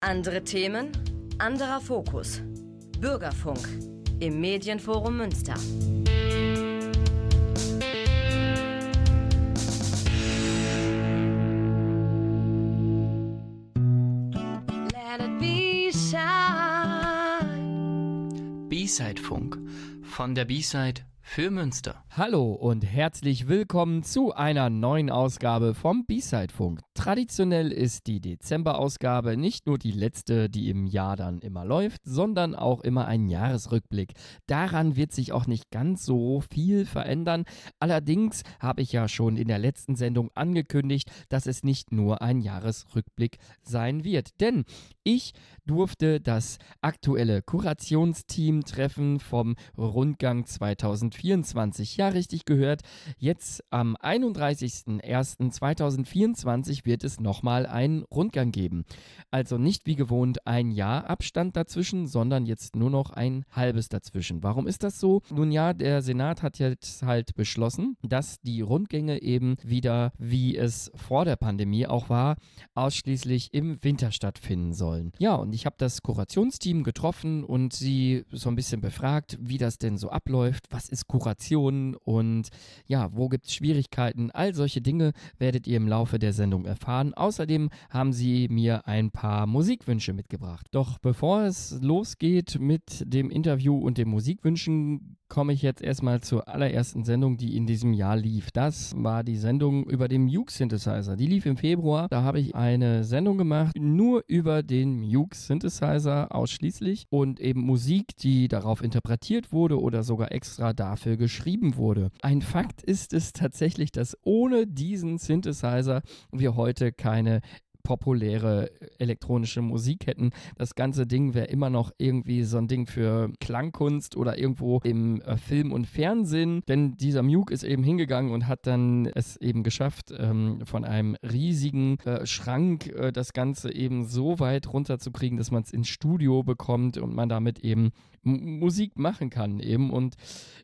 Andere Themen, anderer Fokus. Bürgerfunk im Medienforum Münster. Let it be B-Side Funk von der B-Side für Münster. Hallo und herzlich willkommen zu einer neuen Ausgabe vom B-Side Funk. Traditionell ist die Dezember-Ausgabe nicht nur die letzte, die im Jahr dann immer läuft, sondern auch immer ein Jahresrückblick. Daran wird sich auch nicht ganz so viel verändern. Allerdings habe ich ja schon in der letzten Sendung angekündigt, dass es nicht nur ein Jahresrückblick sein wird. Denn ich durfte das aktuelle Kurationsteam treffen vom Rundgang 2024. Ja, richtig gehört. Jetzt am 31.01.2024 wird es nochmal einen Rundgang geben. Also nicht wie gewohnt ein Jahr Abstand dazwischen, sondern jetzt nur noch ein halbes dazwischen. Warum ist das so? Nun ja, der Senat hat jetzt halt beschlossen, dass die Rundgänge eben wieder, wie es vor der Pandemie auch war, ausschließlich im Winter stattfinden sollen. Ja, und ich habe das Kurationsteam getroffen und sie so ein bisschen befragt, wie das denn so abläuft, was ist Kuration und ja, wo gibt es Schwierigkeiten. All solche Dinge werdet ihr im Laufe der Sendung erfahren. Außerdem haben sie mir ein paar Musikwünsche mitgebracht. Doch bevor es losgeht mit dem Interview und den Musikwünschen, komme ich jetzt erstmal zur allerersten Sendung, die in diesem Jahr lief. Das war die Sendung über den Muke Synthesizer. Die lief im Februar. Da habe ich eine Sendung gemacht, nur über den Muke Synthesizer ausschließlich und eben Musik, die darauf interpretiert wurde oder sogar extra dafür geschrieben wurde. Ein Fakt ist es tatsächlich, dass ohne diesen Synthesizer wir heute keine populäre elektronische Musik hätten. Das ganze Ding wäre immer noch irgendwie so ein Ding für Klangkunst oder irgendwo im äh, Film und Fernsehen. Denn dieser Muke ist eben hingegangen und hat dann es eben geschafft, ähm, von einem riesigen äh, Schrank äh, das Ganze eben so weit runterzukriegen, dass man es ins Studio bekommt und man damit eben Musik machen kann eben und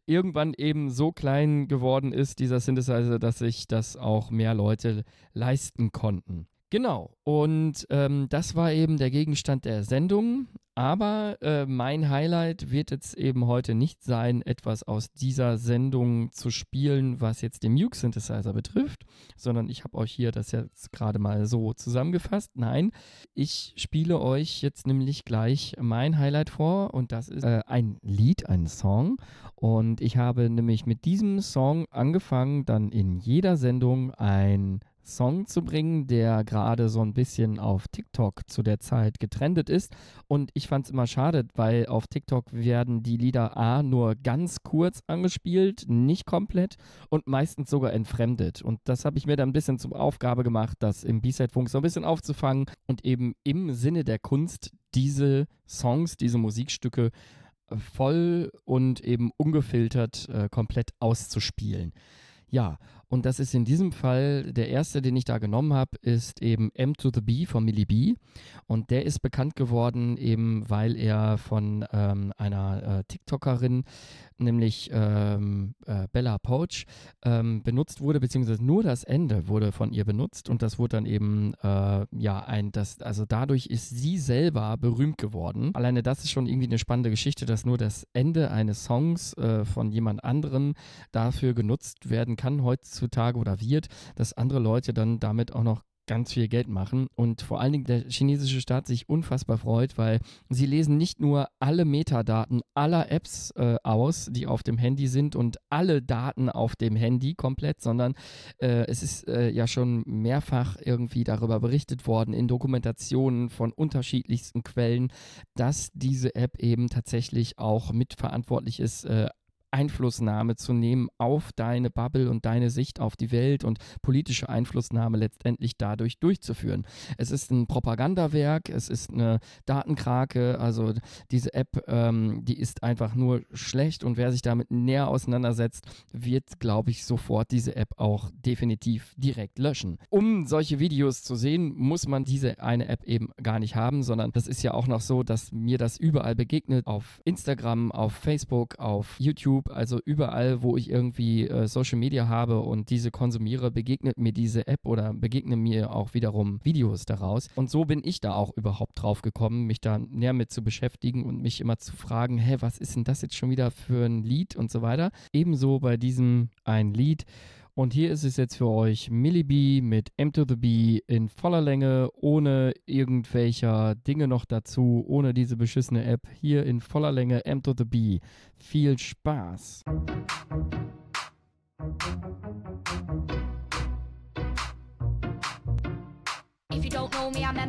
irgendwann eben so klein geworden ist, dieser Synthesizer, dass sich das auch mehr Leute leisten konnten. Genau. Und ähm, das war eben der Gegenstand der Sendung. Aber äh, mein Highlight wird jetzt eben heute nicht sein, etwas aus dieser Sendung zu spielen, was jetzt den Muke Synthesizer betrifft, sondern ich habe euch hier das jetzt gerade mal so zusammengefasst. Nein, ich spiele euch jetzt nämlich gleich mein Highlight vor und das ist äh, ein Lied, ein Song. Und ich habe nämlich mit diesem Song angefangen, dann in jeder Sendung ein Song zu bringen, der gerade so ein bisschen auf TikTok zu der Zeit getrendet ist. Und ich fand es immer schade, weil auf TikTok werden die Lieder A nur ganz kurz angespielt, nicht komplett und meistens sogar entfremdet. Und das habe ich mir dann ein bisschen zur Aufgabe gemacht, das im B-Side-Funk so ein bisschen aufzufangen und eben im Sinne der Kunst diese Songs, diese Musikstücke voll und eben ungefiltert äh, komplett auszuspielen. Ja, und das ist in diesem Fall der erste, den ich da genommen habe, ist eben M to the B von Millie B. Und der ist bekannt geworden, eben weil er von ähm, einer äh, TikTokerin, nämlich ähm, äh, Bella Poach, ähm, benutzt wurde, beziehungsweise nur das Ende wurde von ihr benutzt und das wurde dann eben, äh, ja, ein, das, also dadurch ist sie selber berühmt geworden. Alleine das ist schon irgendwie eine spannende Geschichte, dass nur das Ende eines Songs äh, von jemand anderem dafür genutzt werden kann kann heutzutage oder wird, dass andere Leute dann damit auch noch ganz viel Geld machen. Und vor allen Dingen der chinesische Staat sich unfassbar freut, weil sie lesen nicht nur alle Metadaten aller Apps äh, aus, die auf dem Handy sind und alle Daten auf dem Handy komplett, sondern äh, es ist äh, ja schon mehrfach irgendwie darüber berichtet worden in Dokumentationen von unterschiedlichsten Quellen, dass diese App eben tatsächlich auch mitverantwortlich ist, äh, Einflussnahme zu nehmen auf deine Bubble und deine Sicht auf die Welt und politische Einflussnahme letztendlich dadurch durchzuführen. Es ist ein Propagandawerk, es ist eine Datenkrake, also diese App, ähm, die ist einfach nur schlecht und wer sich damit näher auseinandersetzt, wird, glaube ich, sofort diese App auch definitiv direkt löschen. Um solche Videos zu sehen, muss man diese eine App eben gar nicht haben, sondern das ist ja auch noch so, dass mir das überall begegnet, auf Instagram, auf Facebook, auf YouTube, YouTube, also überall, wo ich irgendwie äh, Social Media habe und diese konsumiere, begegnet mir diese App oder begegnen mir auch wiederum Videos daraus. Und so bin ich da auch überhaupt drauf gekommen, mich da näher mit zu beschäftigen und mich immer zu fragen, hä, was ist denn das jetzt schon wieder für ein Lied und so weiter. Ebenso bei diesem ein Lied. Und hier ist es jetzt für euch Millie B mit M to the B in voller Länge, ohne irgendwelcher Dinge noch dazu, ohne diese beschissene App. Hier in voller Länge M to the B. Viel Spaß! If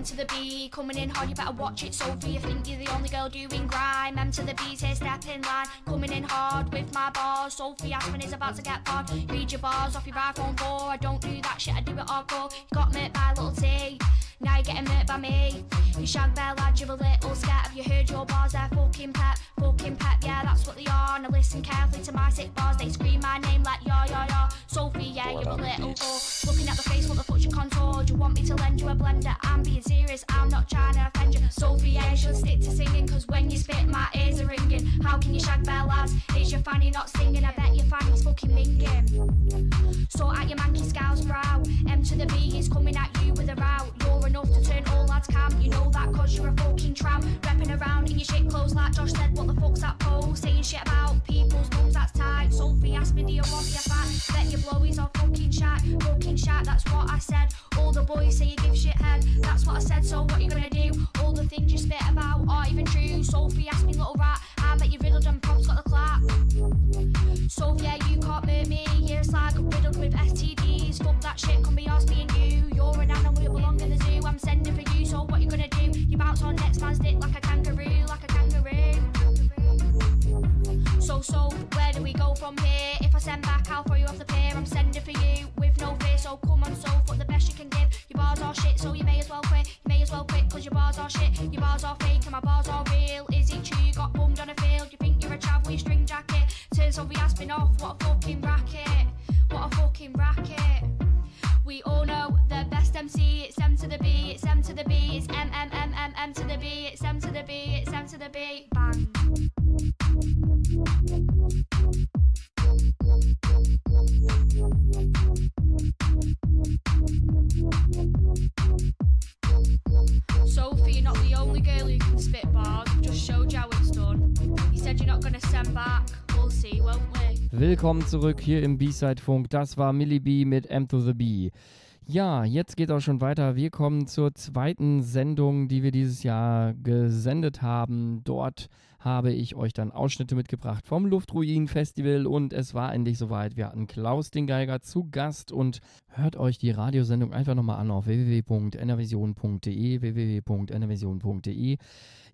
to the B. Coming in hard, you better watch it, Sophie. You think you're the only girl doing grime. M to the B's here, step in line. Coming in hard with my bars. Sophie Aspen is about to get barred. Read your bars off your iPhone 4. I don't do that shit, I do it hardcore. You got met by a little T. Now you're getting hurt by me. You shag bear lad, you're a little scat. Have you heard your bars? They're fucking pep, fucking pep. Yeah, that's what they are. Now listen carefully to my sick bars. They scream my name like yo yo yo. Sophie, yeah, you're a little whore. Looking at the face, what the Do you want me to lend you a blender? I'm being serious, I'm not trying to offend you. Sophie, yeah, you should stick to singing. Cause when you spit, my ears are ringing. How can you shag lads? Is your fanny not singing? I bet your fanny's fucking minging. So at your manky scowl's brow. M to the B is coming at you with a row. You're enough to turn all lads camp. You know that cause you're a fucking tramp. Repping around in your shit clothes like Josh said. What the fuck's that pose? Saying shit about people's mums, that's tight. Sophie asked me, do you want your fat? Bet your blowies are fucking shat. Fucking shat, that's what I said. All the boys say you give shit head. That's what I said, so what you gonna do? All the things you spit about aren't even true. Sophie asked me, little rat. I bet you riddled and props got the clap. So yeah, you can't murder me. A slag riddled with STDs. Fuck that shit, come be yours, me popping off, what a fucking Willkommen zurück hier im B-Side-Funk. Das war Millie B mit M to the B. Ja, jetzt geht auch schon weiter. Wir kommen zur zweiten Sendung, die wir dieses Jahr gesendet haben. Dort habe ich euch dann Ausschnitte mitgebracht vom Luftruinen-Festival und es war endlich soweit. Wir hatten Klaus den Geiger zu Gast und hört euch die Radiosendung einfach nochmal an auf www.enervision.de, www.enervision.de.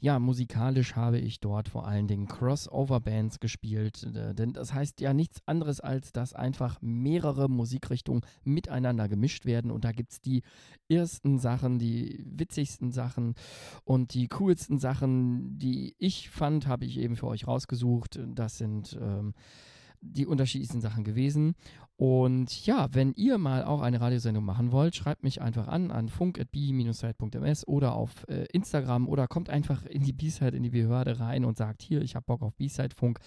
Ja, musikalisch habe ich dort vor allen Dingen Crossover-Bands gespielt, denn das heißt ja nichts anderes, als dass einfach mehrere Musikrichtungen miteinander gemischt werden und da gibt es die ersten Sachen, die witzigsten Sachen und die coolsten Sachen, die ich fand, habe ich eben für euch rausgesucht. Das sind ähm, die unterschiedlichsten Sachen gewesen. Und ja, wenn ihr mal auch eine Radiosendung machen wollt, schreibt mich einfach an an funk.b-site.ms oder auf äh, Instagram oder kommt einfach in die B-Side, in die Behörde rein und sagt, hier, ich habe Bock auf B-Side-Funk.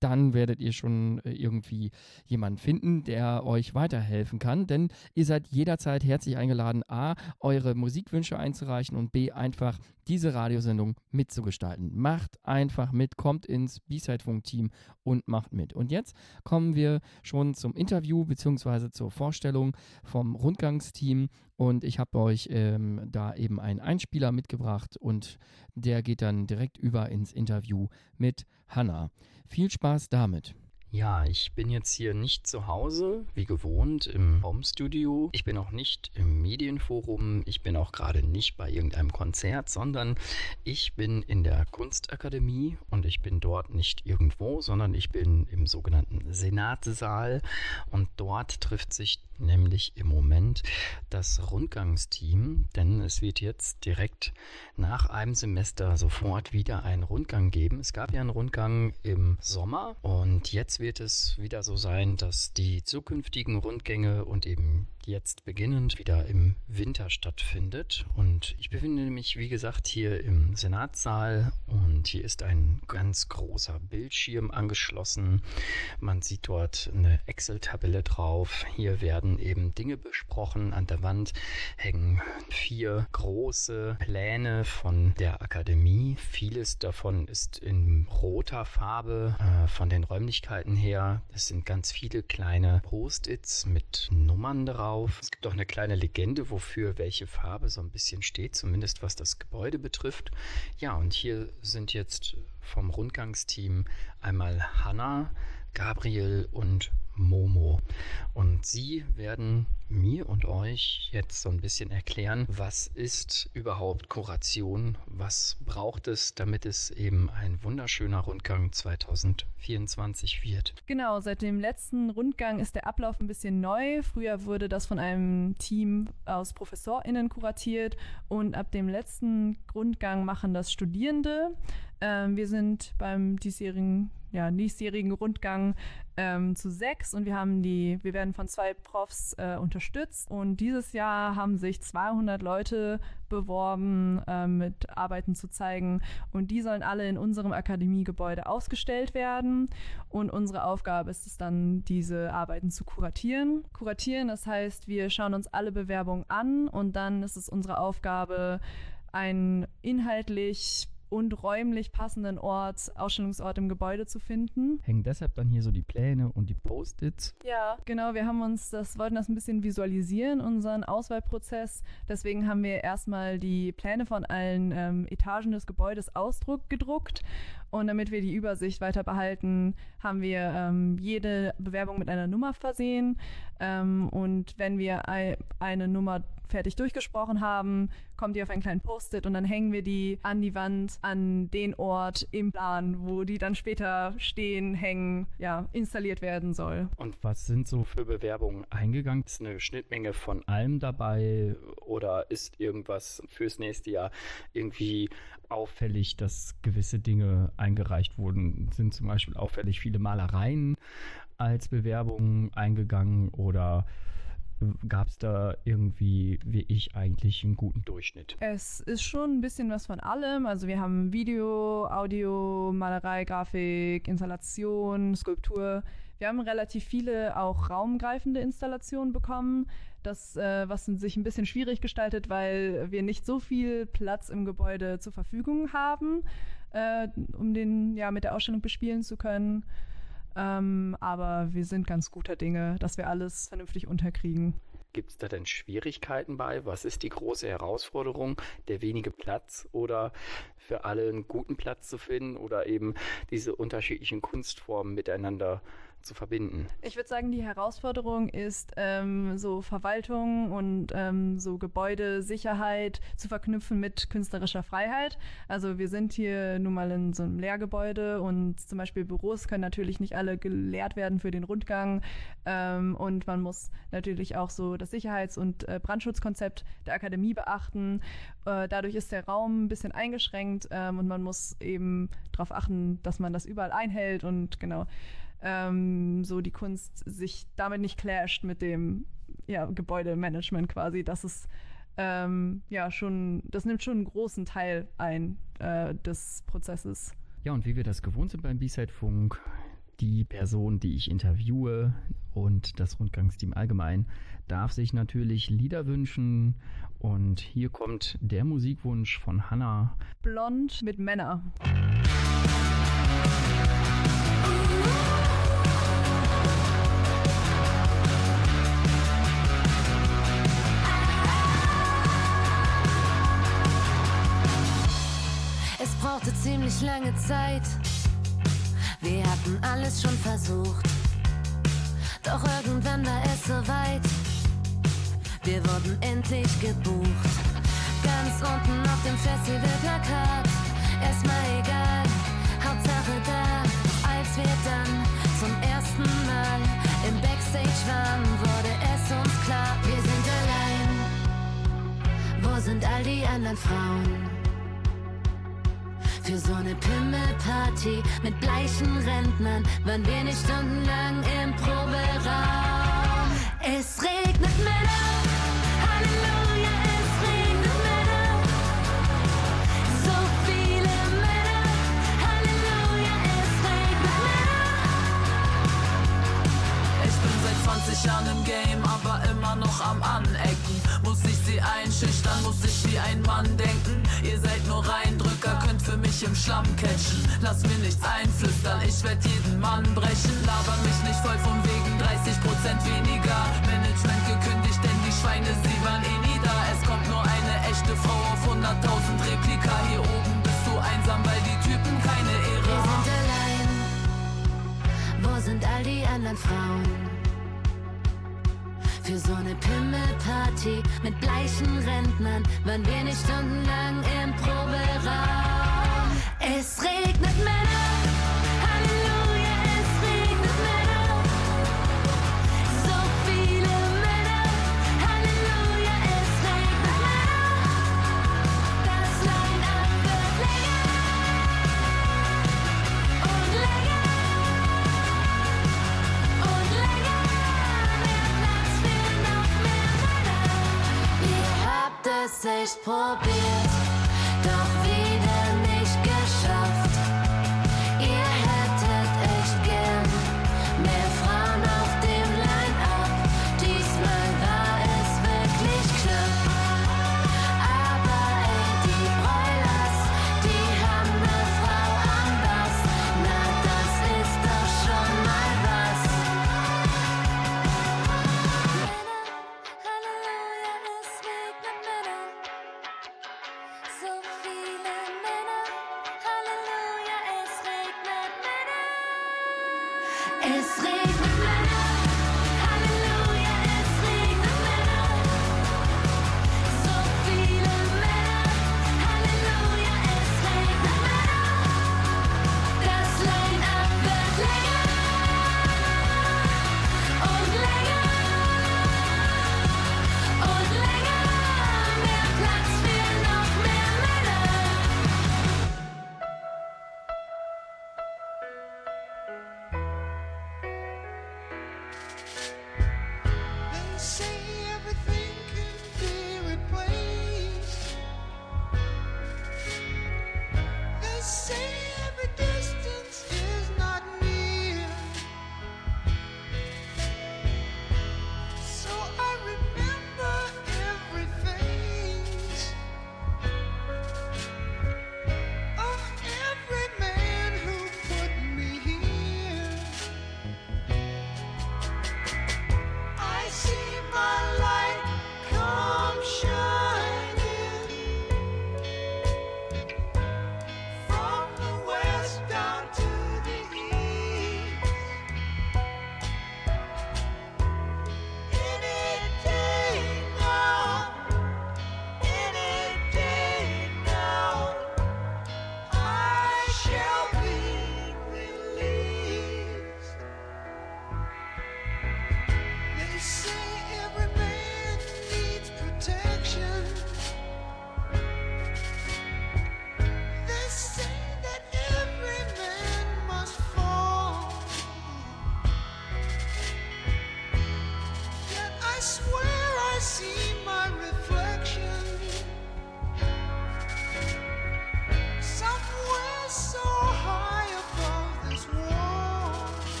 Dann werdet ihr schon äh, irgendwie jemanden finden, der euch weiterhelfen kann. Denn ihr seid jederzeit herzlich eingeladen, A, eure Musikwünsche einzureichen und B, einfach diese Radiosendung mitzugestalten. Macht einfach mit, kommt ins B-Side-Funk-Team und macht mit. Und jetzt kommen wir schon zum Interview bzw. zur Vorstellung vom Rundgangsteam. Und ich habe euch ähm, da eben einen Einspieler mitgebracht und der geht dann direkt über ins Interview mit Hanna. Viel Spaß damit. Ja, ich bin jetzt hier nicht zu Hause, wie gewohnt, im Homestudio. Ich bin auch nicht im Medienforum. Ich bin auch gerade nicht bei irgendeinem Konzert, sondern ich bin in der Kunstakademie und ich bin dort nicht irgendwo, sondern ich bin im sogenannten Senatssaal und dort trifft sich nämlich im Moment das Rundgangsteam, denn es wird jetzt direkt nach einem Semester sofort wieder einen Rundgang geben. Es gab ja einen Rundgang im Sommer und jetzt wird es wieder so sein, dass die zukünftigen Rundgänge und eben jetzt beginnend wieder im Winter stattfindet. Und ich befinde mich, wie gesagt, hier im Senatssaal und hier ist ein ganz großer Bildschirm angeschlossen. Man sieht dort eine Excel-Tabelle drauf. Hier werden eben Dinge besprochen. An der Wand hängen vier große Pläne von der Akademie. Vieles davon ist in roter Farbe äh, von den Räumlichkeiten her. Es sind ganz viele kleine Post-its mit Nummern drauf. Es gibt auch eine kleine Legende, wofür welche Farbe so ein bisschen steht, zumindest was das Gebäude betrifft. Ja, und hier sind jetzt vom Rundgangsteam einmal Hanna, Gabriel und Momo. Und sie werden mir und euch jetzt so ein bisschen erklären, was ist überhaupt Kuration, was braucht es, damit es eben ein wunderschöner Rundgang 2024 wird. Genau, seit dem letzten Rundgang ist der Ablauf ein bisschen neu. Früher wurde das von einem Team aus ProfessorInnen kuratiert und ab dem letzten Rundgang machen das Studierende. Ähm, wir sind beim diesjährigen ja, diesjährigen Rundgang ähm, zu sechs und wir haben die, wir werden von zwei Profs äh, unterstützt und dieses Jahr haben sich 200 Leute beworben, äh, mit Arbeiten zu zeigen. Und die sollen alle in unserem Akademiegebäude ausgestellt werden. Und unsere Aufgabe ist es dann, diese Arbeiten zu kuratieren. Kuratieren, das heißt, wir schauen uns alle Bewerbungen an. Und dann ist es unsere Aufgabe, ein inhaltlich und räumlich passenden Ort, Ausstellungsort im Gebäude zu finden. Hängen deshalb dann hier so die Pläne und die Post-its? Ja, genau. Wir haben uns das, wollten das ein bisschen visualisieren, unseren Auswahlprozess. Deswegen haben wir erstmal die Pläne von allen ähm, Etagen des Gebäudes Ausdruck gedruckt. Und damit wir die Übersicht weiter behalten, haben wir ähm, jede Bewerbung mit einer Nummer versehen. Ähm, und wenn wir eine Nummer fertig durchgesprochen haben, kommt die auf einen kleinen Post-it und dann hängen wir die an die Wand, an den Ort im Plan, wo die dann später stehen, hängen, ja, installiert werden soll. Und was sind so für Bewerbungen eingegangen? Ist eine Schnittmenge von allem dabei oder ist irgendwas fürs nächste Jahr irgendwie auffällig, dass gewisse Dinge eingereicht wurden? Sind zum Beispiel auffällig viele Malereien als Bewerbungen eingegangen oder gab es da irgendwie, wie ich eigentlich, einen guten Durchschnitt? Es ist schon ein bisschen was von allem. Also wir haben Video, Audio, Malerei, Grafik, Installation, Skulptur. Wir haben relativ viele auch raumgreifende Installationen bekommen. Das, äh, was sich ein bisschen schwierig gestaltet, weil wir nicht so viel Platz im Gebäude zur Verfügung haben, äh, um den ja mit der Ausstellung bespielen zu können. Ähm, aber wir sind ganz guter Dinge, dass wir alles vernünftig unterkriegen. Gibt es da denn Schwierigkeiten bei? Was ist die große Herausforderung? Der wenige Platz oder für alle einen guten Platz zu finden oder eben diese unterschiedlichen Kunstformen miteinander zu verbinden? Ich würde sagen, die Herausforderung ist, ähm, so Verwaltung und ähm, so Gebäudesicherheit zu verknüpfen mit künstlerischer Freiheit. Also wir sind hier nun mal in so einem Lehrgebäude und zum Beispiel Büros können natürlich nicht alle gelehrt werden für den Rundgang. Ähm, und man muss natürlich auch so das Sicherheits- und äh, Brandschutzkonzept der Akademie beachten. Äh, dadurch ist der Raum ein bisschen eingeschränkt ähm, und man muss eben darauf achten, dass man das überall einhält und genau ähm, so die Kunst sich damit nicht clasht mit dem ja, Gebäudemanagement quasi. Das ist ähm, ja schon, das nimmt schon einen großen Teil ein äh, des Prozesses. Ja, und wie wir das gewohnt sind beim B-Side-Funk, die Person, die ich interviewe und das Rundgangsteam allgemein, darf sich natürlich Lieder wünschen. Und hier kommt der Musikwunsch von Hannah. Blond mit Männer. brauchte ziemlich lange Zeit. Wir hatten alles schon versucht, doch irgendwann war es soweit. Wir wurden endlich gebucht, ganz unten auf dem Festivalplakat. Erstmal egal, Hauptsache da. Als wir dann zum ersten Mal im Backstage waren, wurde es uns klar, wir sind allein. Wo sind all die anderen Frauen? Für so eine Pimmelparty mit bleichen Rentnern waren wir nicht stundenlang im Proberaum. Es regnet Männer, Halleluja, es regnet Männer. So viele Männer, Halleluja, es regnet Männer. Ich bin seit 20 Jahren im Game, aber immer noch am Anecken. Schlamm catchen. Lass mir nichts einflüstern, ich werd jeden Mann brechen. Laber mich nicht voll von wegen 30% weniger. Management gekündigt, denn die Schweine, sie waren eh nie da. Es kommt nur eine echte Frau auf 100.000 Replika. Hier oben bist du einsam, weil die Typen keine Ehre Wir haben. sind allein. Wo sind all die anderen Frauen? Für so eine Pimmelparty mit bleichen Rentnern waren wir nicht stundenlang im Proberaum. Es regnet Männer. Halleluja, es regnet Männer. So viele Männer. Halleluja, es regnet Männer. Das Line-Up länger und länger und länger. Mehr Platz für noch mehr Männer. Ihr habt es echt probiert, doch wieder Es regnet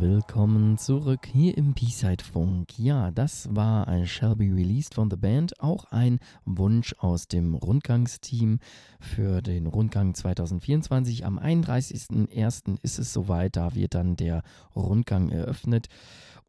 Willkommen zurück hier im B-Side-Funk. Ja, das war ein Shall Be Released von The Band, auch ein Wunsch aus dem Rundgangsteam für den Rundgang 2024. Am 31.01. ist es soweit, da wird dann der Rundgang eröffnet.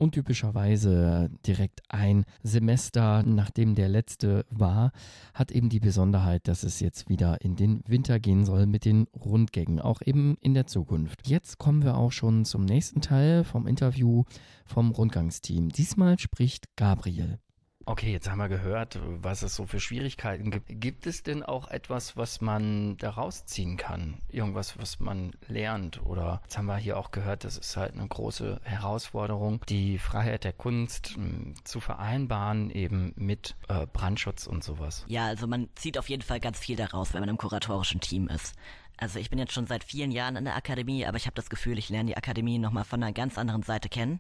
Und typischerweise direkt ein Semester, nachdem der letzte war, hat eben die Besonderheit, dass es jetzt wieder in den Winter gehen soll mit den Rundgängen, auch eben in der Zukunft. Jetzt kommen wir auch schon zum nächsten Teil vom Interview vom Rundgangsteam. Diesmal spricht Gabriel. Okay, jetzt haben wir gehört, was es so für Schwierigkeiten gibt. Gibt es denn auch etwas, was man daraus ziehen kann? Irgendwas, was man lernt? Oder jetzt haben wir hier auch gehört, das ist halt eine große Herausforderung, die Freiheit der Kunst mh, zu vereinbaren, eben mit äh, Brandschutz und sowas. Ja, also man zieht auf jeden Fall ganz viel daraus, wenn man im kuratorischen Team ist. Also ich bin jetzt schon seit vielen Jahren in der Akademie, aber ich habe das Gefühl, ich lerne die Akademie nochmal von einer ganz anderen Seite kennen.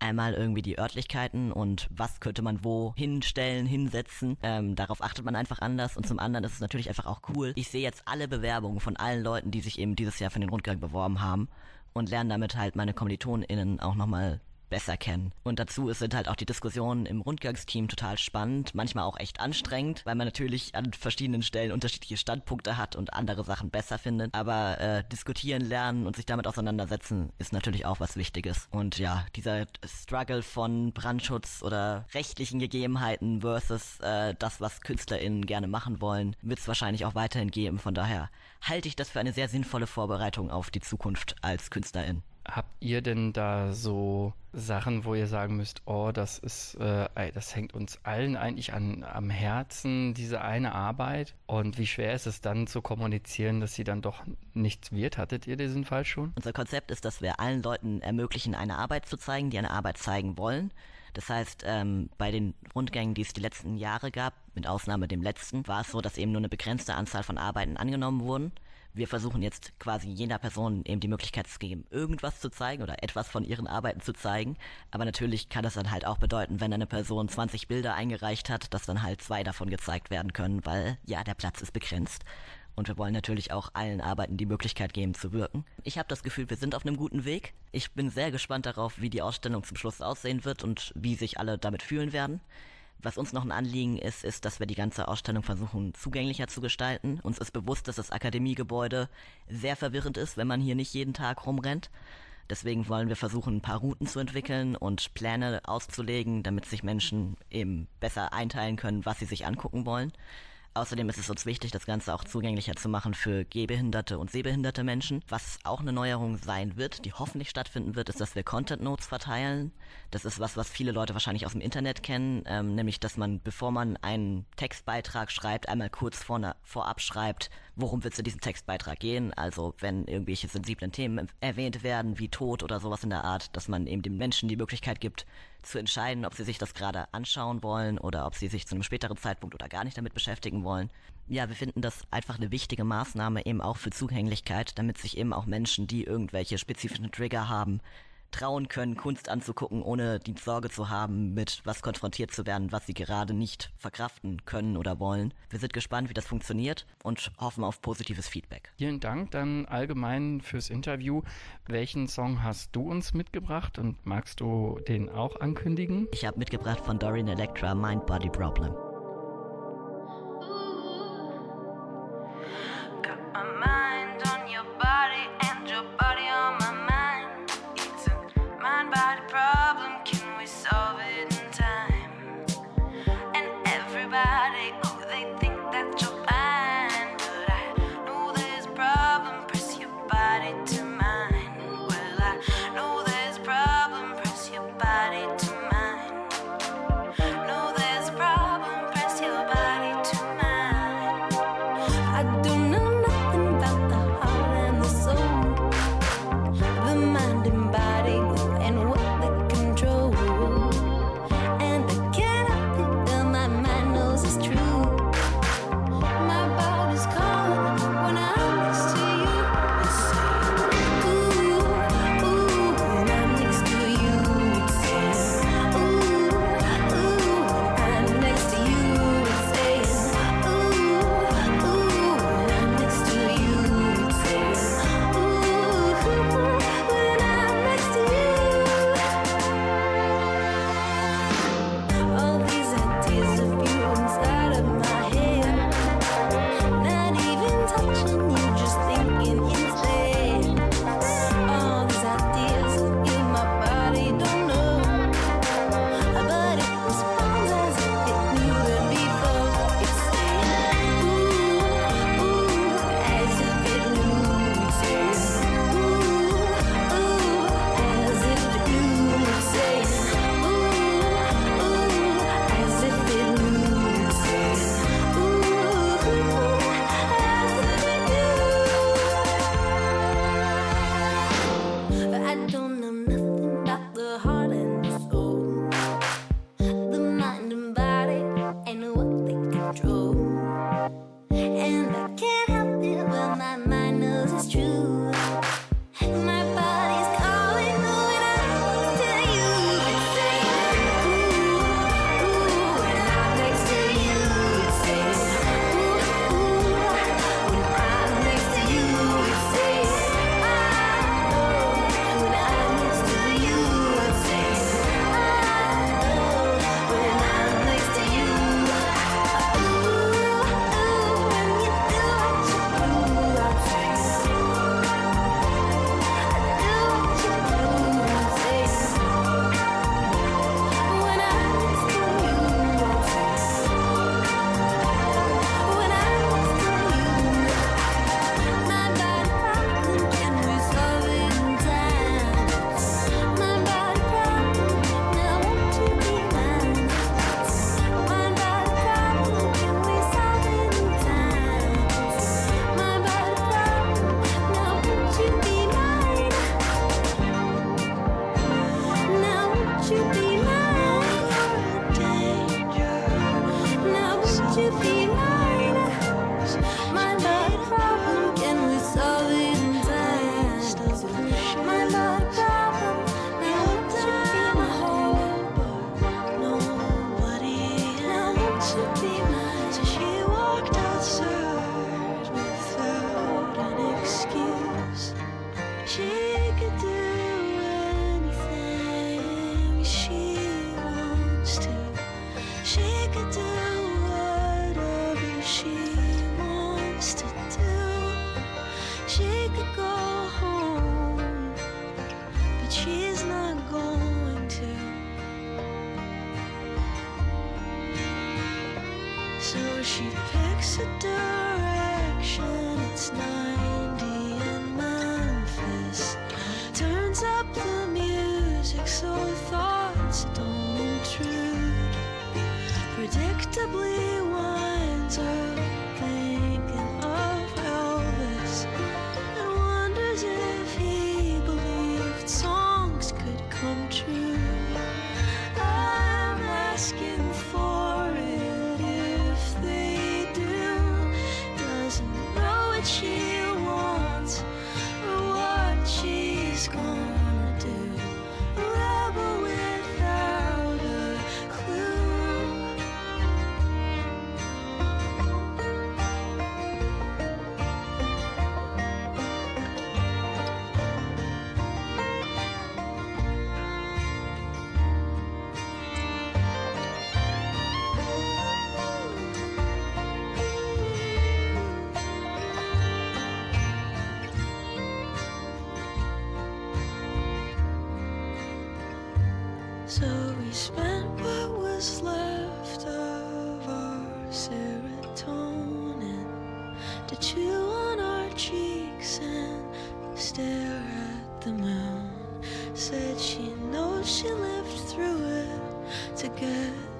Einmal irgendwie die Örtlichkeiten und was könnte man wo hinstellen, hinsetzen. Ähm, darauf achtet man einfach anders. Und zum anderen ist es natürlich einfach auch cool. Ich sehe jetzt alle Bewerbungen von allen Leuten, die sich eben dieses Jahr für den Rundgang beworben haben und lerne damit halt meine KommilitonInnen auch nochmal besser kennen. Und dazu sind halt auch die Diskussionen im Rundgangsteam total spannend, manchmal auch echt anstrengend, weil man natürlich an verschiedenen Stellen unterschiedliche Standpunkte hat und andere Sachen besser findet. Aber äh, diskutieren, lernen und sich damit auseinandersetzen ist natürlich auch was Wichtiges. Und ja, dieser Struggle von Brandschutz oder rechtlichen Gegebenheiten versus äh, das, was KünstlerInnen gerne machen wollen, wird es wahrscheinlich auch weiterhin geben. Von daher halte ich das für eine sehr sinnvolle Vorbereitung auf die Zukunft als KünstlerIn. Habt ihr denn da so Sachen, wo ihr sagen müsst, oh, das ist, äh, das hängt uns allen eigentlich an, am Herzen, diese eine Arbeit? Und wie schwer ist es dann zu kommunizieren, dass sie dann doch nichts wird? Hattet ihr diesen Fall schon? Unser Konzept ist, dass wir allen Leuten ermöglichen, eine Arbeit zu zeigen, die eine Arbeit zeigen wollen. Das heißt, ähm, bei den Rundgängen, die es die letzten Jahre gab, mit Ausnahme dem letzten, war es so, dass eben nur eine begrenzte Anzahl von Arbeiten angenommen wurden. Wir versuchen jetzt quasi jeder Person eben die Möglichkeit zu geben, irgendwas zu zeigen oder etwas von ihren Arbeiten zu zeigen. Aber natürlich kann das dann halt auch bedeuten, wenn eine Person 20 Bilder eingereicht hat, dass dann halt zwei davon gezeigt werden können, weil ja, der Platz ist begrenzt. Und wir wollen natürlich auch allen Arbeiten die Möglichkeit geben zu wirken. Ich habe das Gefühl, wir sind auf einem guten Weg. Ich bin sehr gespannt darauf, wie die Ausstellung zum Schluss aussehen wird und wie sich alle damit fühlen werden. Was uns noch ein Anliegen ist, ist, dass wir die ganze Ausstellung versuchen zugänglicher zu gestalten. Uns ist bewusst, dass das Akademiegebäude sehr verwirrend ist, wenn man hier nicht jeden Tag rumrennt. Deswegen wollen wir versuchen, ein paar Routen zu entwickeln und Pläne auszulegen, damit sich Menschen eben besser einteilen können, was sie sich angucken wollen. Außerdem ist es uns wichtig, das Ganze auch zugänglicher zu machen für gehbehinderte und sehbehinderte Menschen. Was auch eine Neuerung sein wird, die hoffentlich stattfinden wird, ist, dass wir Content Notes verteilen. Das ist was, was viele Leute wahrscheinlich aus dem Internet kennen, ähm, nämlich, dass man, bevor man einen Textbeitrag schreibt, einmal kurz vorne, vorab schreibt, worum wird es in diesem Textbeitrag gehen. Also, wenn irgendwelche sensiblen Themen erwähnt werden, wie Tod oder sowas in der Art, dass man eben den Menschen die Möglichkeit gibt, zu entscheiden, ob sie sich das gerade anschauen wollen oder ob sie sich zu einem späteren Zeitpunkt oder gar nicht damit beschäftigen wollen. Ja, wir finden das einfach eine wichtige Maßnahme eben auch für Zugänglichkeit, damit sich eben auch Menschen, die irgendwelche spezifischen Trigger haben, trauen können, Kunst anzugucken, ohne die Sorge zu haben, mit was konfrontiert zu werden, was sie gerade nicht verkraften können oder wollen. Wir sind gespannt, wie das funktioniert und hoffen auf positives Feedback. Vielen Dank dann allgemein fürs Interview. Welchen Song hast du uns mitgebracht und magst du den auch ankündigen? Ich habe mitgebracht von Dorian Electra Mind Body Problem.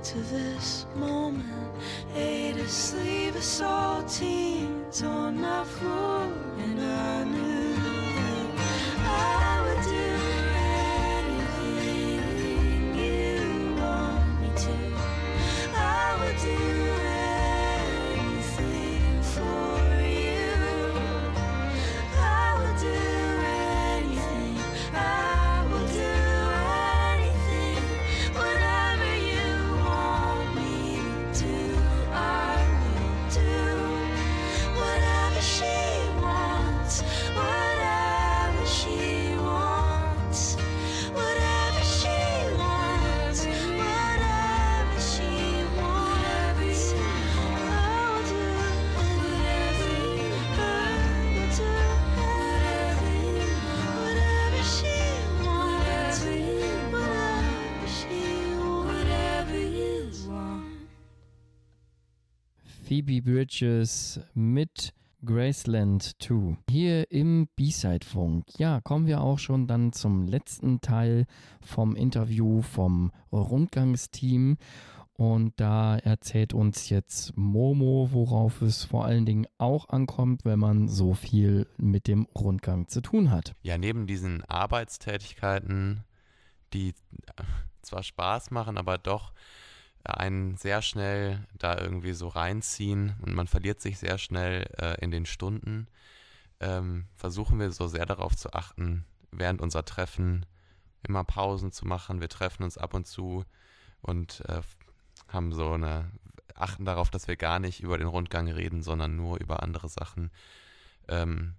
to this moment. Ate us, leave us all on my floor. Phoebe Bridges mit Graceland 2. Hier im B-Side-Funk. Ja, kommen wir auch schon dann zum letzten Teil vom Interview vom Rundgangsteam. Und da erzählt uns jetzt Momo, worauf es vor allen Dingen auch ankommt, wenn man so viel mit dem Rundgang zu tun hat. Ja, neben diesen Arbeitstätigkeiten, die zwar Spaß machen, aber doch einen sehr schnell da irgendwie so reinziehen und man verliert sich sehr schnell äh, in den Stunden, ähm, versuchen wir so sehr darauf zu achten, während unserer Treffen immer Pausen zu machen. Wir treffen uns ab und zu und äh, haben so eine, achten darauf, dass wir gar nicht über den Rundgang reden, sondern nur über andere Sachen. Ähm,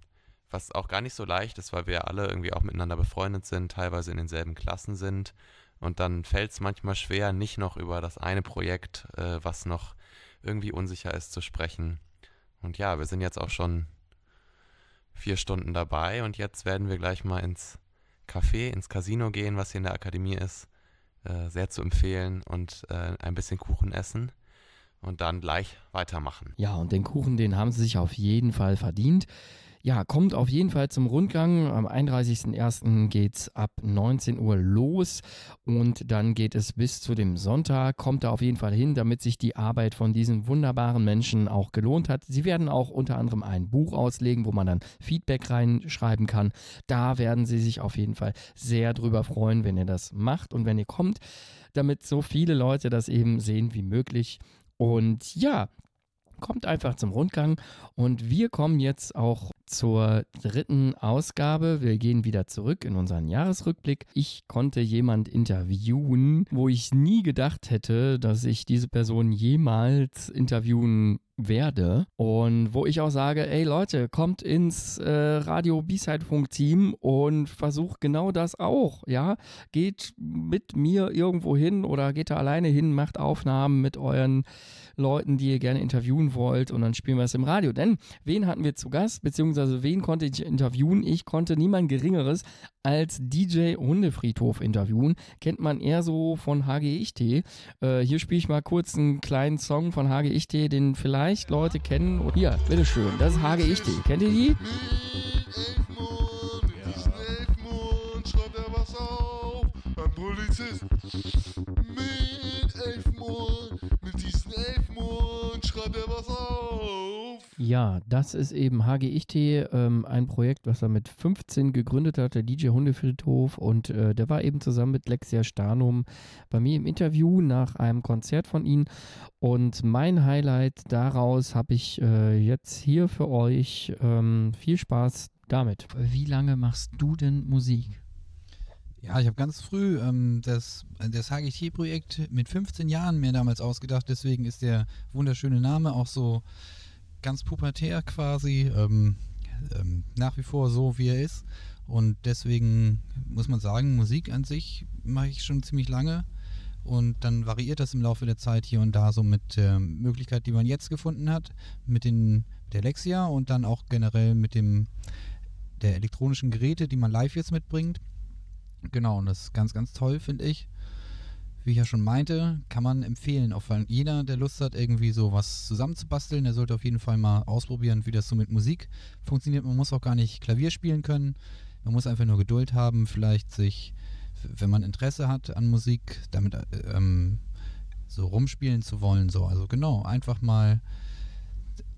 was auch gar nicht so leicht ist, weil wir alle irgendwie auch miteinander befreundet sind, teilweise in denselben Klassen sind. Und dann fällt es manchmal schwer, nicht noch über das eine Projekt, äh, was noch irgendwie unsicher ist, zu sprechen. Und ja, wir sind jetzt auch schon vier Stunden dabei und jetzt werden wir gleich mal ins Café, ins Casino gehen, was hier in der Akademie ist. Äh, sehr zu empfehlen und äh, ein bisschen Kuchen essen und dann gleich weitermachen. Ja, und den Kuchen, den haben sie sich auf jeden Fall verdient. Ja, kommt auf jeden Fall zum Rundgang. Am 31.01. geht es ab 19 Uhr los und dann geht es bis zu dem Sonntag. Kommt da auf jeden Fall hin, damit sich die Arbeit von diesen wunderbaren Menschen auch gelohnt hat. Sie werden auch unter anderem ein Buch auslegen, wo man dann Feedback reinschreiben kann. Da werden sie sich auf jeden Fall sehr drüber freuen, wenn ihr das macht und wenn ihr kommt, damit so viele Leute das eben sehen wie möglich. Und ja, kommt einfach zum Rundgang und wir kommen jetzt auch zur dritten Ausgabe. Wir gehen wieder zurück in unseren Jahresrückblick. Ich konnte jemand interviewen, wo ich nie gedacht hätte, dass ich diese Person jemals interviewen werde und wo ich auch sage, ey Leute, kommt ins äh, Radio B-Side Funk Team und versucht genau das auch, ja? Geht mit mir irgendwo hin oder geht da alleine hin, macht Aufnahmen mit euren Leuten, die ihr gerne interviewen wollt und dann spielen wir es im Radio. Denn wen hatten wir zu Gast, beziehungsweise wen konnte ich interviewen? Ich konnte niemand Geringeres als DJ Hundefriedhof interviewen. Kennt man eher so von HGIT. Äh, hier spiele ich mal kurz einen kleinen Song von HGIT, den vielleicht Leute kennen. Und hier, bitteschön, das ist HGIT. Kennt ihr die? Polizist Ja, das ist eben HGIT, ähm, ein Projekt, was er mit 15 gegründet hat, der DJ Hundefriedhof. Und äh, der war eben zusammen mit Lexia Starnum bei mir im Interview nach einem Konzert von ihm. Und mein Highlight daraus habe ich äh, jetzt hier für euch. Ähm, viel Spaß damit. Wie lange machst du denn Musik? Ja, ich habe ganz früh ähm, das, das HGT-Projekt mit 15 Jahren mir damals ausgedacht. Deswegen ist der wunderschöne Name auch so ganz pubertär quasi. Ähm, ähm, nach wie vor so, wie er ist. Und deswegen muss man sagen, Musik an sich mache ich schon ziemlich lange. Und dann variiert das im Laufe der Zeit hier und da so mit der Möglichkeit, die man jetzt gefunden hat, mit den, der Lexia und dann auch generell mit dem der elektronischen Geräte, die man live jetzt mitbringt. Genau, und das ist ganz, ganz toll, finde ich. Wie ich ja schon meinte, kann man empfehlen. Auch weil jeder, der Lust hat, irgendwie so was zusammenzubasteln, der sollte auf jeden Fall mal ausprobieren, wie das so mit Musik funktioniert. Man muss auch gar nicht Klavier spielen können. Man muss einfach nur Geduld haben, vielleicht sich, wenn man Interesse hat an Musik, damit äh, ähm, so rumspielen zu wollen. So, also genau, einfach mal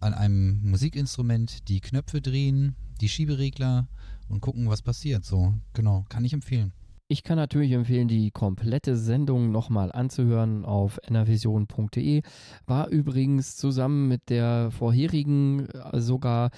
an einem Musikinstrument die Knöpfe drehen, die Schieberegler und gucken, was passiert. So, genau, kann ich empfehlen. Ich kann natürlich empfehlen, die komplette Sendung nochmal anzuhören auf nrvision.de. War übrigens zusammen mit der vorherigen äh, sogar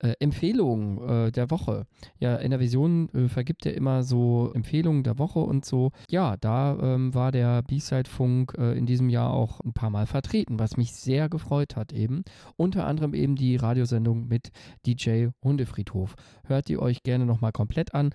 äh, Empfehlung äh, der Woche. Ja, NRVision äh, vergibt ja immer so Empfehlungen der Woche und so. Ja, da ähm, war der B-Side-Funk äh, in diesem Jahr auch ein paar Mal vertreten, was mich sehr gefreut hat eben. Unter anderem eben die Radiosendung mit DJ Hundefriedhof. Hört ihr euch gerne nochmal komplett an.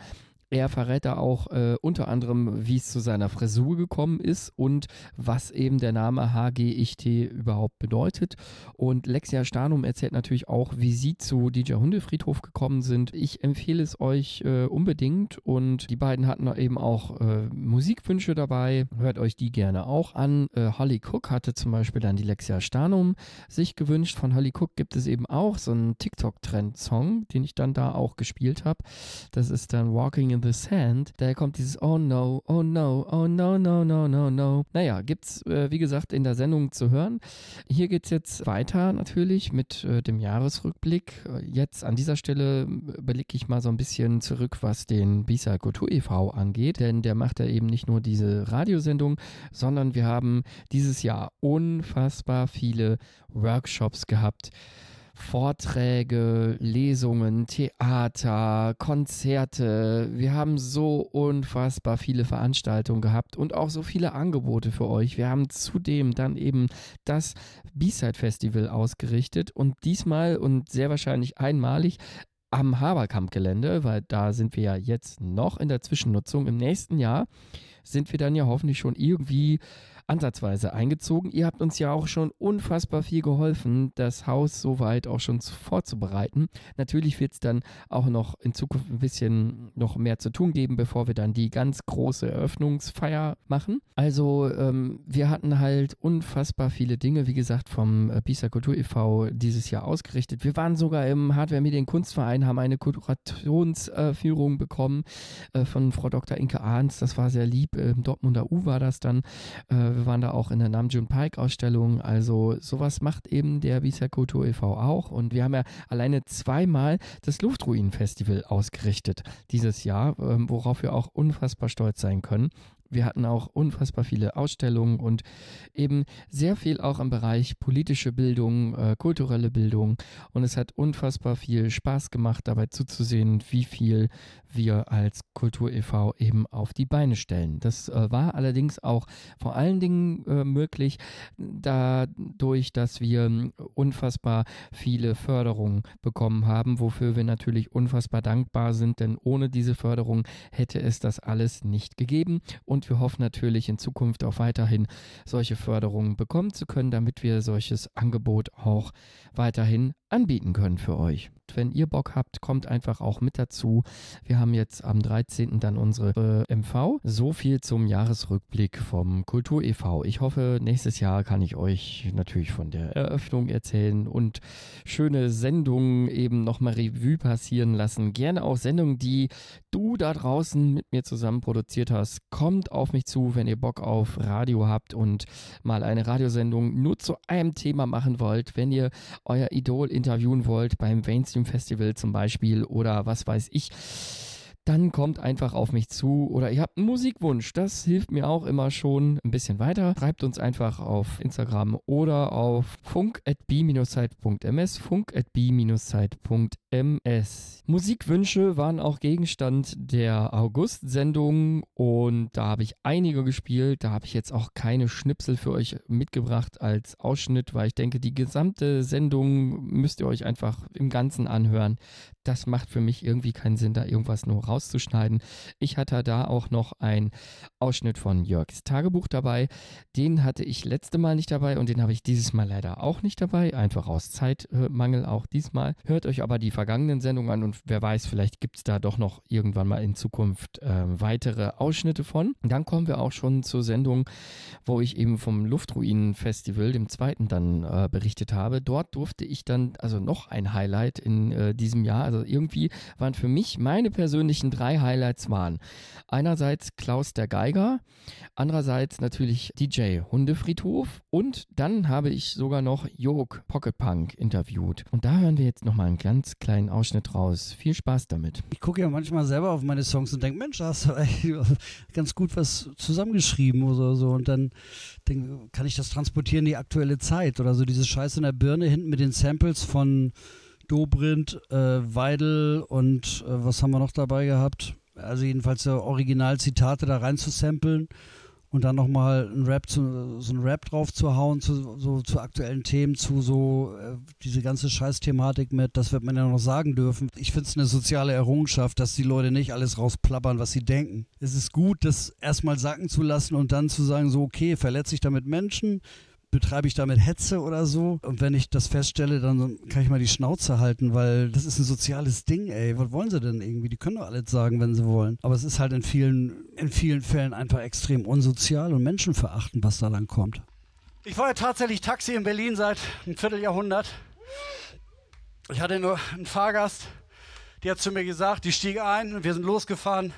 Er verrät da auch äh, unter anderem, wie es zu seiner Frisur gekommen ist und was eben der Name HGIT überhaupt bedeutet. Und Lexia Starnum erzählt natürlich auch, wie sie zu DJ Hundefriedhof gekommen sind. Ich empfehle es euch äh, unbedingt und die beiden hatten eben auch äh, Musikwünsche dabei. Hört euch die gerne auch an. Äh, Holly Cook hatte zum Beispiel dann die Lexia Starnum sich gewünscht. Von Holly Cook gibt es eben auch so einen TikTok-Trend-Song, den ich dann da auch gespielt habe. Das ist dann Walking in in the Sand, da kommt dieses Oh no, oh no, oh no, no, no, no, no. Naja, gibt's, äh, wie gesagt, in der Sendung zu hören. Hier geht's jetzt weiter natürlich mit äh, dem Jahresrückblick. Äh, Jetzt an dieser Stelle überlege ich mal so ein bisschen zurück, was den Bisa Kultur e.V. angeht, denn der macht ja eben nicht nur diese Radiosendung, sondern wir haben dieses Jahr unfassbar viele Workshops gehabt. Vorträge, Lesungen, Theater, Konzerte. Wir haben so unfassbar viele Veranstaltungen gehabt und auch so viele Angebote für euch. Wir haben zudem dann eben das B-Side Festival ausgerichtet und diesmal und sehr wahrscheinlich einmalig am Haberkamp-Gelände, weil da sind wir ja jetzt noch in der Zwischennutzung. Im nächsten Jahr sind wir dann ja hoffentlich schon irgendwie ansatzweise eingezogen. Ihr habt uns ja auch schon unfassbar viel geholfen, das Haus soweit auch schon zu- vorzubereiten. Natürlich wird es dann auch noch in Zukunft ein bisschen noch mehr zu tun geben, bevor wir dann die ganz große Eröffnungsfeier machen. Also ähm, wir hatten halt unfassbar viele Dinge, wie gesagt, vom äh, Pisa Kultur e.V. dieses Jahr ausgerichtet. Wir waren sogar im Hardware Medien Kunstverein, haben eine Kurationsführung bekommen äh, von Frau Dr. Inke Ahns. Das war sehr lieb. Im Dortmunder U war das dann. Äh, wir waren da auch in der Namjoon Pike Ausstellung. Also sowas macht eben der Bisa Kultur e.V. auch. Und wir haben ja alleine zweimal das Luftruinen-Festival ausgerichtet dieses Jahr, ähm, worauf wir auch unfassbar stolz sein können. Wir hatten auch unfassbar viele Ausstellungen und eben sehr viel auch im Bereich politische Bildung, äh, kulturelle Bildung. Und es hat unfassbar viel Spaß gemacht, dabei zuzusehen, wie viel wir als Kultur e.V. eben auf die Beine stellen. Das äh, war allerdings auch vor allen Dingen äh, möglich dadurch, dass wir unfassbar viele Förderungen bekommen haben, wofür wir natürlich unfassbar dankbar sind, denn ohne diese Förderung hätte es das alles nicht gegeben. Und wir hoffen natürlich in Zukunft auch weiterhin solche Förderungen bekommen zu können, damit wir solches Angebot auch weiterhin anbieten können für euch. Wenn ihr Bock habt, kommt einfach auch mit dazu. Wir haben jetzt am 13. dann unsere äh, MV. So viel zum Jahresrückblick vom Kultur e.V. Ich hoffe, nächstes Jahr kann ich euch natürlich von der Eröffnung erzählen und schöne Sendungen eben nochmal Revue passieren lassen. Gerne auch Sendungen, die du da draußen mit mir zusammen produziert hast. Kommt auf mich zu, wenn ihr Bock auf Radio habt und mal eine Radiosendung nur zu einem Thema machen wollt. Wenn ihr euer Idol interviewen wollt beim Mainstream Festival zum Beispiel oder was weiß ich dann kommt einfach auf mich zu oder ihr habt einen Musikwunsch. Das hilft mir auch immer schon ein bisschen weiter. Schreibt uns einfach auf Instagram oder auf funk.b-zeit.ms funk.b-zeit.ms Musikwünsche waren auch Gegenstand der August-Sendung und da habe ich einige gespielt. Da habe ich jetzt auch keine Schnipsel für euch mitgebracht als Ausschnitt, weil ich denke, die gesamte Sendung müsst ihr euch einfach im Ganzen anhören. Das macht für mich irgendwie keinen Sinn, da irgendwas nur rauszuschneiden. Ich hatte da auch noch einen Ausschnitt von Jörgs Tagebuch dabei. Den hatte ich letzte Mal nicht dabei und den habe ich dieses Mal leider auch nicht dabei. Einfach aus Zeitmangel auch diesmal. Hört euch aber die vergangenen Sendungen an und wer weiß, vielleicht gibt es da doch noch irgendwann mal in Zukunft äh, weitere Ausschnitte von. Dann kommen wir auch schon zur Sendung, wo ich eben vom Luftruinen-Festival, dem zweiten, dann äh, berichtet habe. Dort durfte ich dann, also noch ein Highlight in äh, diesem Jahr, also irgendwie waren für mich meine persönlichen drei Highlights waren einerseits Klaus der Geiger, andererseits natürlich DJ Hundefriedhof und dann habe ich sogar noch Jog Pocket Punk interviewt. Und da hören wir jetzt nochmal einen ganz kleinen Ausschnitt raus. Viel Spaß damit. Ich gucke ja manchmal selber auf meine Songs und denke, Mensch, hast du eigentlich ganz gut was zusammengeschrieben oder so. Und dann denk, kann ich das transportieren in die aktuelle Zeit oder so. Diese Scheiße in der Birne hinten mit den Samples von Dobrindt, äh, Weidel und äh, was haben wir noch dabei gehabt? Also jedenfalls so Originalzitate da rein zu samplen und dann nochmal ein Rap zu, so ein Rap drauf zu hauen zu, so, zu aktuellen Themen, zu so äh, diese ganze Scheiß-Thematik mit, das wird man ja noch sagen dürfen. Ich finde es eine soziale Errungenschaft, dass die Leute nicht alles rausplappern, was sie denken. Es ist gut, das erstmal sacken zu lassen und dann zu sagen, so okay, verletze ich damit Menschen, betreibe ich damit Hetze oder so. Und wenn ich das feststelle, dann kann ich mal die Schnauze halten, weil das ist ein soziales Ding, ey. Was wollen sie denn irgendwie? Die können doch alles sagen, wenn sie wollen. Aber es ist halt in vielen, in vielen Fällen einfach extrem unsozial und menschenverachtend, was da lang kommt. Ich fahre tatsächlich Taxi in Berlin seit einem Vierteljahrhundert. Ich hatte nur einen Fahrgast, die hat zu mir gesagt, die stieg ein und wir sind losgefahren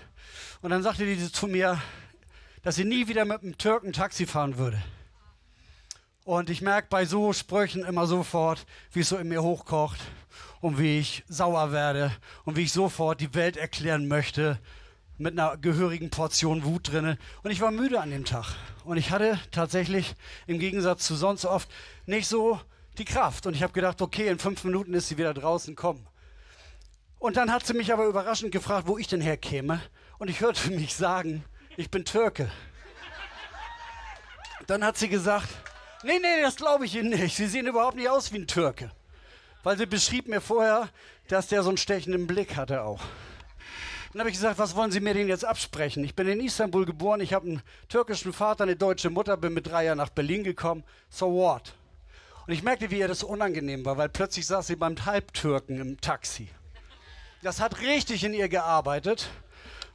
Und dann sagte die zu mir, dass sie nie wieder mit einem Türken Taxi fahren würde. Und ich merke bei so Sprüchen immer sofort, wie es so in mir hochkocht und wie ich sauer werde und wie ich sofort die Welt erklären möchte mit einer gehörigen Portion Wut drinne. Und ich war müde an dem Tag. Und ich hatte tatsächlich im Gegensatz zu sonst oft nicht so die Kraft. Und ich habe gedacht, okay, in fünf Minuten ist sie wieder draußen, komm. Und dann hat sie mich aber überraschend gefragt, wo ich denn herkäme. Und ich hörte mich sagen, ich bin Türke. Dann hat sie gesagt, nee, nee, das glaube ich Ihnen nicht. Sie sehen überhaupt nicht aus wie ein Türke. Weil sie beschrieb mir vorher, dass der so einen stechenden Blick hatte auch. Dann habe ich gesagt, was wollen Sie mir denn jetzt absprechen? Ich bin in Istanbul geboren, ich habe einen türkischen Vater, eine deutsche Mutter, bin mit drei Jahren nach Berlin gekommen. So what? Und ich merkte, wie ihr das unangenehm war, weil plötzlich saß sie beim Halbtürken im Taxi. Das hat richtig in ihr gearbeitet.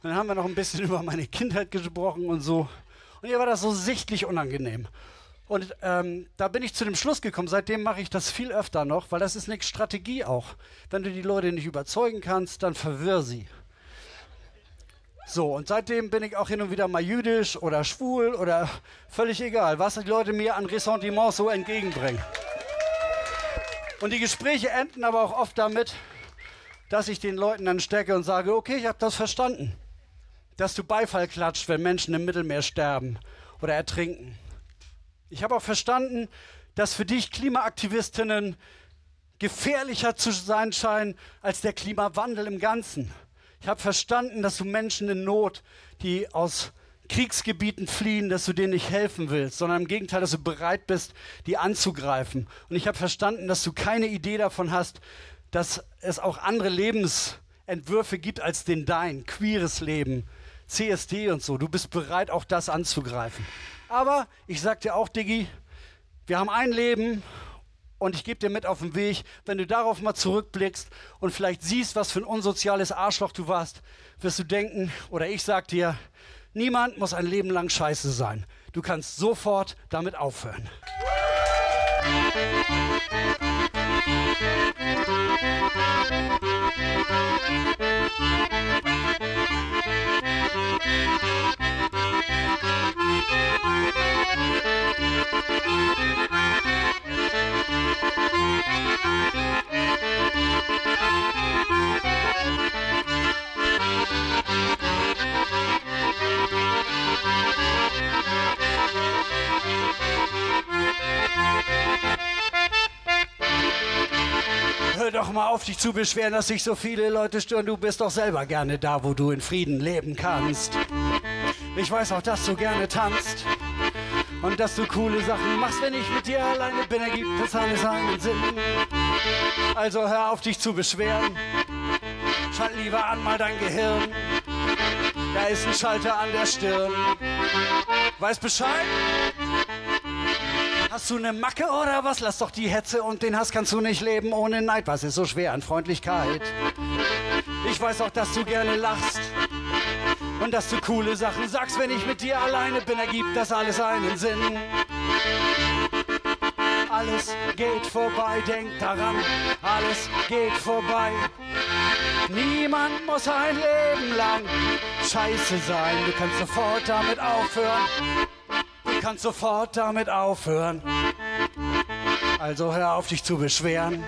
Und dann haben wir noch ein bisschen über meine Kindheit gesprochen und so. Und ihr war das so sichtlich unangenehm. Und ähm, da bin ich zu dem Schluss gekommen, seitdem mache ich das viel öfter noch, weil das ist eine Strategie auch. Wenn du die Leute nicht überzeugen kannst, dann verwirr sie. So, und seitdem bin ich auch hin und wieder mal jüdisch oder schwul oder völlig egal, was die Leute mir an Ressentiment so entgegenbringen. Und die Gespräche enden aber auch oft damit, dass ich den Leuten dann stecke und sage, okay, ich habe das verstanden. Dass du Beifall klatscht, wenn Menschen im Mittelmeer sterben oder ertrinken. Ich habe auch verstanden, dass für dich Klimaaktivistinnen gefährlicher zu sein scheinen als der Klimawandel im Ganzen. Ich habe verstanden, dass du Menschen in Not, die aus Kriegsgebieten fliehen, dass du denen nicht helfen willst, sondern im Gegenteil, dass du bereit bist, die anzugreifen. Und ich habe verstanden, dass du keine Idee davon hast, dass es auch andere Lebensentwürfe gibt als den dein, queeres Leben, CSD und so. Du bist bereit, auch das anzugreifen. Aber ich sag dir auch, Diggi, wir haben ein Leben und ich gebe dir mit auf den Weg, wenn du darauf mal zurückblickst und vielleicht siehst, was für ein unsoziales Arschloch du warst, wirst du denken, oder ich sag dir, niemand muss ein Leben lang scheiße sein. Du kannst sofort damit aufhören. Hör mal auf, dich zu beschweren, dass sich so viele Leute stören. Du bist doch selber gerne da, wo du in Frieden leben kannst. Ich weiß auch, dass du gerne tanzt. Und dass du coole Sachen machst, wenn ich mit dir alleine bin, ergibt das alles einen Sinn. Also hör auf, dich zu beschweren. Schalt lieber an mal dein Gehirn. Da ist ein Schalter an der Stirn. Weiß Bescheid? Hast du eine Macke oder was? Lass doch die Hetze und den Hass kannst du nicht leben ohne Neid. Was ist so schwer an Freundlichkeit? Ich weiß auch, dass du gerne lachst und dass du coole Sachen sagst. Wenn ich mit dir alleine bin, ergibt das alles einen Sinn. Alles geht vorbei, denk daran, alles geht vorbei. Niemand muss ein Leben lang scheiße sein. Du kannst sofort damit aufhören. Kannst sofort damit aufhören. Also hör auf, dich zu beschweren.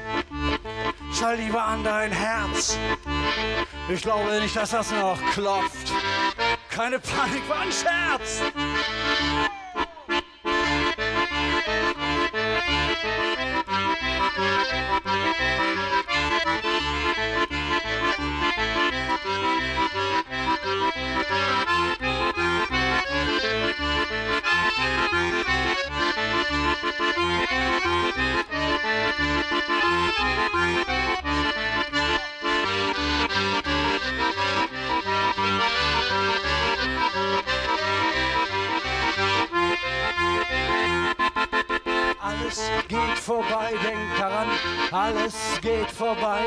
Schall lieber an dein Herz. Ich glaube nicht, dass das noch klopft. Keine Panik, war ein Scherz. Alles geht vorbei.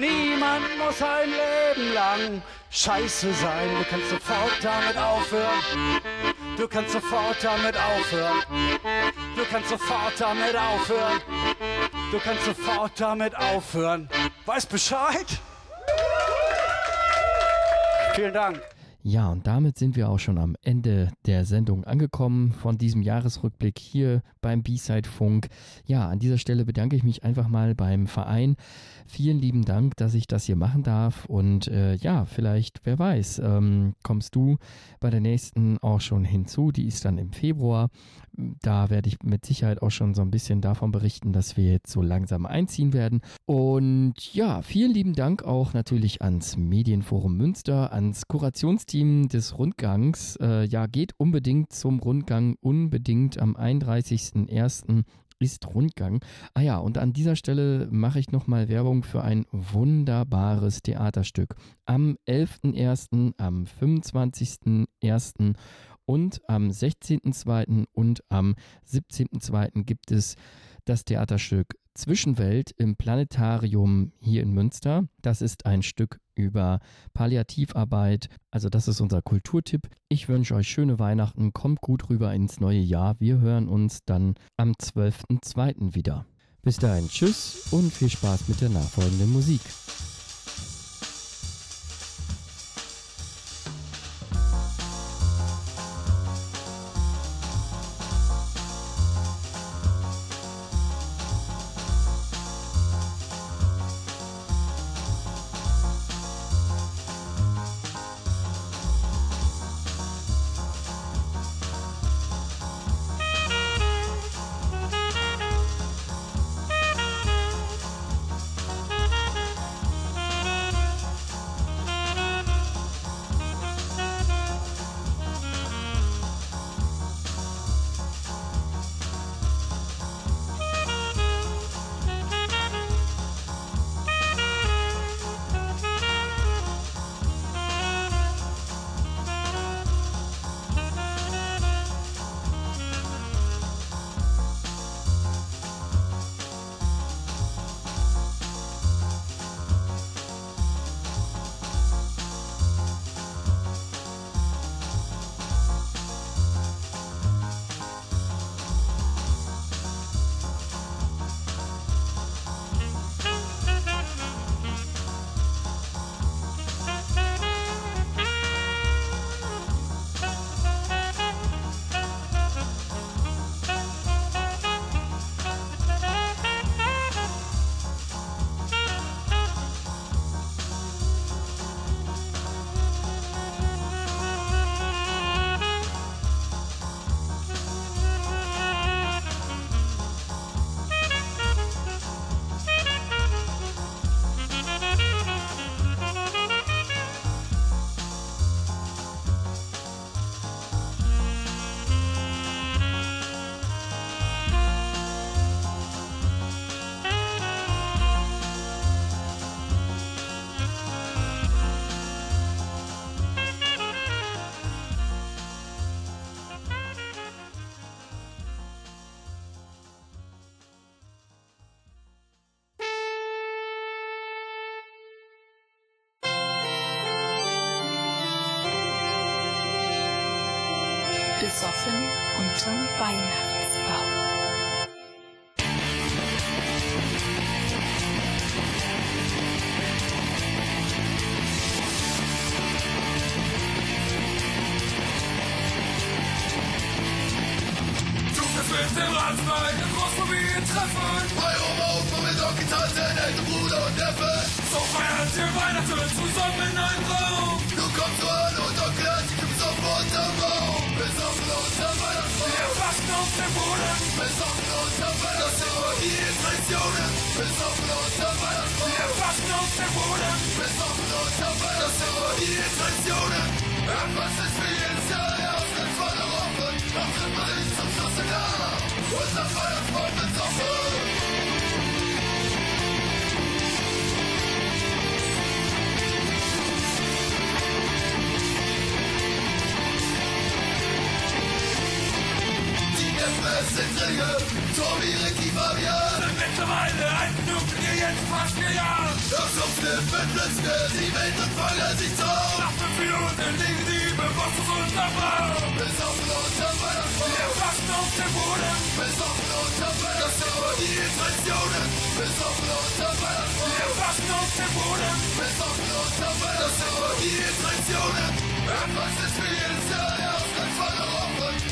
Niemand muss ein Leben lang scheiße sein. Du kannst sofort damit aufhören. Du kannst sofort damit aufhören. Du kannst sofort damit aufhören. Du kannst sofort damit aufhören. Weiß Bescheid? Vielen Dank. Ja, und damit sind wir auch schon am Ende der Sendung angekommen von diesem Jahresrückblick hier beim B-Side Funk. Ja, an dieser Stelle bedanke ich mich einfach mal beim Verein. Vielen lieben Dank, dass ich das hier machen darf. Und äh, ja, vielleicht, wer weiß, ähm, kommst du bei der nächsten auch schon hinzu. Die ist dann im Februar. Da werde ich mit Sicherheit auch schon so ein bisschen davon berichten, dass wir jetzt so langsam einziehen werden. Und ja, vielen lieben Dank auch natürlich ans Medienforum Münster, ans Kurationsteam des Rundgangs. Äh, ja, geht unbedingt zum Rundgang, unbedingt am 31.01 ist Rundgang. Ah ja, und an dieser Stelle mache ich nochmal Werbung für ein wunderbares Theaterstück. Am 11.01., am 25.01. und am 16.02. und am 17.02. gibt es das Theaterstück Zwischenwelt im Planetarium hier in Münster. Das ist ein Stück über Palliativarbeit. Also das ist unser Kulturtipp. Ich wünsche euch schöne Weihnachten. Kommt gut rüber ins neue Jahr. Wir hören uns dann am 12.02. wieder. Bis dahin, tschüss und viel Spaß mit der nachfolgenden Musik. Dem Boden. Besoffen unterm Weihnachtsbaum. Sind Ringe, Tommy, Ricky, Fabian. Sind mittlerweile genug, ihr jetzt fast vier Jahren. Das Luftlift mit Blitzke, die Welt und feiern sich drauf. Nach fünf Minuten liegen die bewusstlos unterm Baum. Besoffen unterm Weihnachtsbaum. Wir waschen auf dem Boden. Besoffen unterm Weihnachtsbaum. Das sind nur die Traditionen. Besoffen unterm Weihnachtsbaum. Wir waschen auf dem Boden. Besoffen unter Weihnachten, das sind nur die Traditionen. Irgendwas ist wie jedes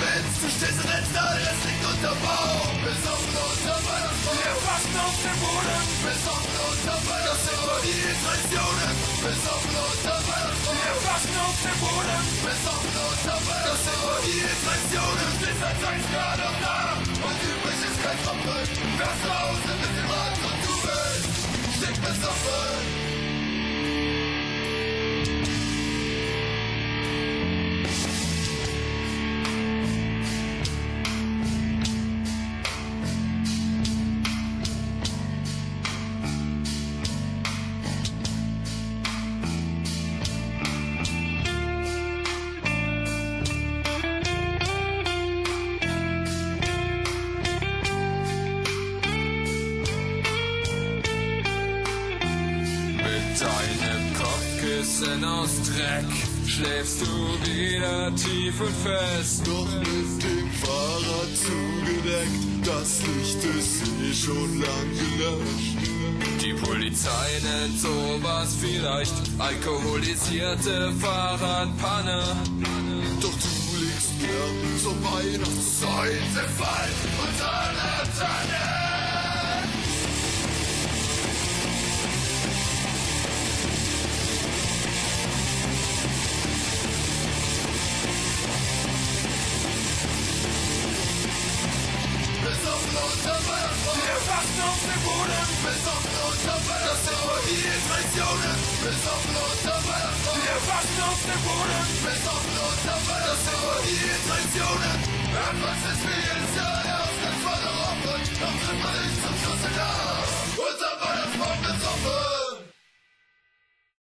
Frauen. Du du stehst in letzter, der Rest liegt unter Baum. Besoffen unter Weihnachtsbaum. Wir waschen auf dem Boden. Besoffen unter Weihnachtsbaum. Das sind die Traditionen. Besoffen unter Weihnachtsbaum. Wir waschen auf dem Boden. Besoffen unter Weihnachtsbaum. Das sind die Traditionen. Glitzert sein Grad am Tag. Und übrig ist kein Tropfen. Wer zu Hause mit dem Rad und du willst, steck besoffen. Wieder tief und fest. Doch mit dem Fahrrad zugedeckt, das Licht ist eh schon lang gelöscht. Die Polizei nennt sowas vielleicht alkoholisierte Fahrradpanne. Doch du liegst mir zur Weihnachtszeit im Wald unter einer Tanne. Wir wachen auf dem Boden. Besoffen unter Weihnachtsbaum. Das sind nur die